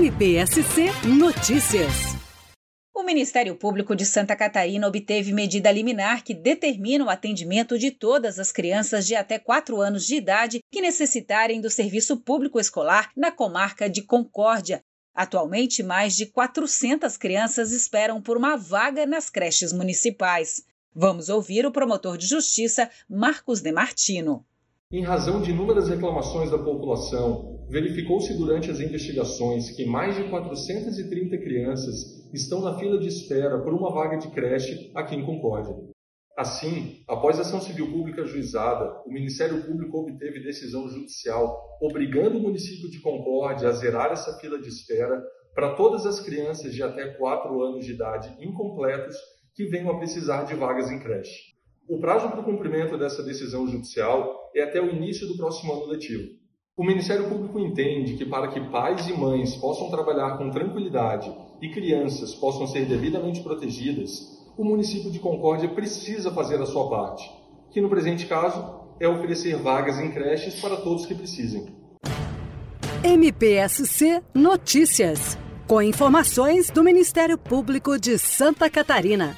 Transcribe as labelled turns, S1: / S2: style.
S1: MPSC Notícias.
S2: O Ministério Público de Santa Catarina obteve medida liminar que determina o atendimento de todas as crianças de até 4 anos de idade que necessitarem do serviço público escolar na comarca de Concórdia. Atualmente, mais de 400 crianças esperam por uma vaga nas creches municipais. Vamos ouvir o promotor de justiça, Marcos Demartino.
S3: Em razão de inúmeras reclamações da população, verificou-se durante as investigações que mais de 430 crianças estão na fila de espera por uma vaga de creche aqui em Concórdia. Assim, após ação civil pública juizada, o Ministério Público obteve decisão judicial obrigando o município de Concórdia a zerar essa fila de espera para todas as crianças de até 4 anos de idade incompletos que venham a precisar de vagas em creche. O prazo para o cumprimento dessa decisão judicial é até o início do próximo ano letivo. O Ministério Público entende que para que pais e mães possam trabalhar com tranquilidade e crianças possam ser devidamente protegidas, o município de Concórdia precisa fazer a sua parte, que no presente caso é oferecer vagas em creches para todos que precisem.
S1: MPSC Notícias, com informações do Ministério Público de Santa Catarina.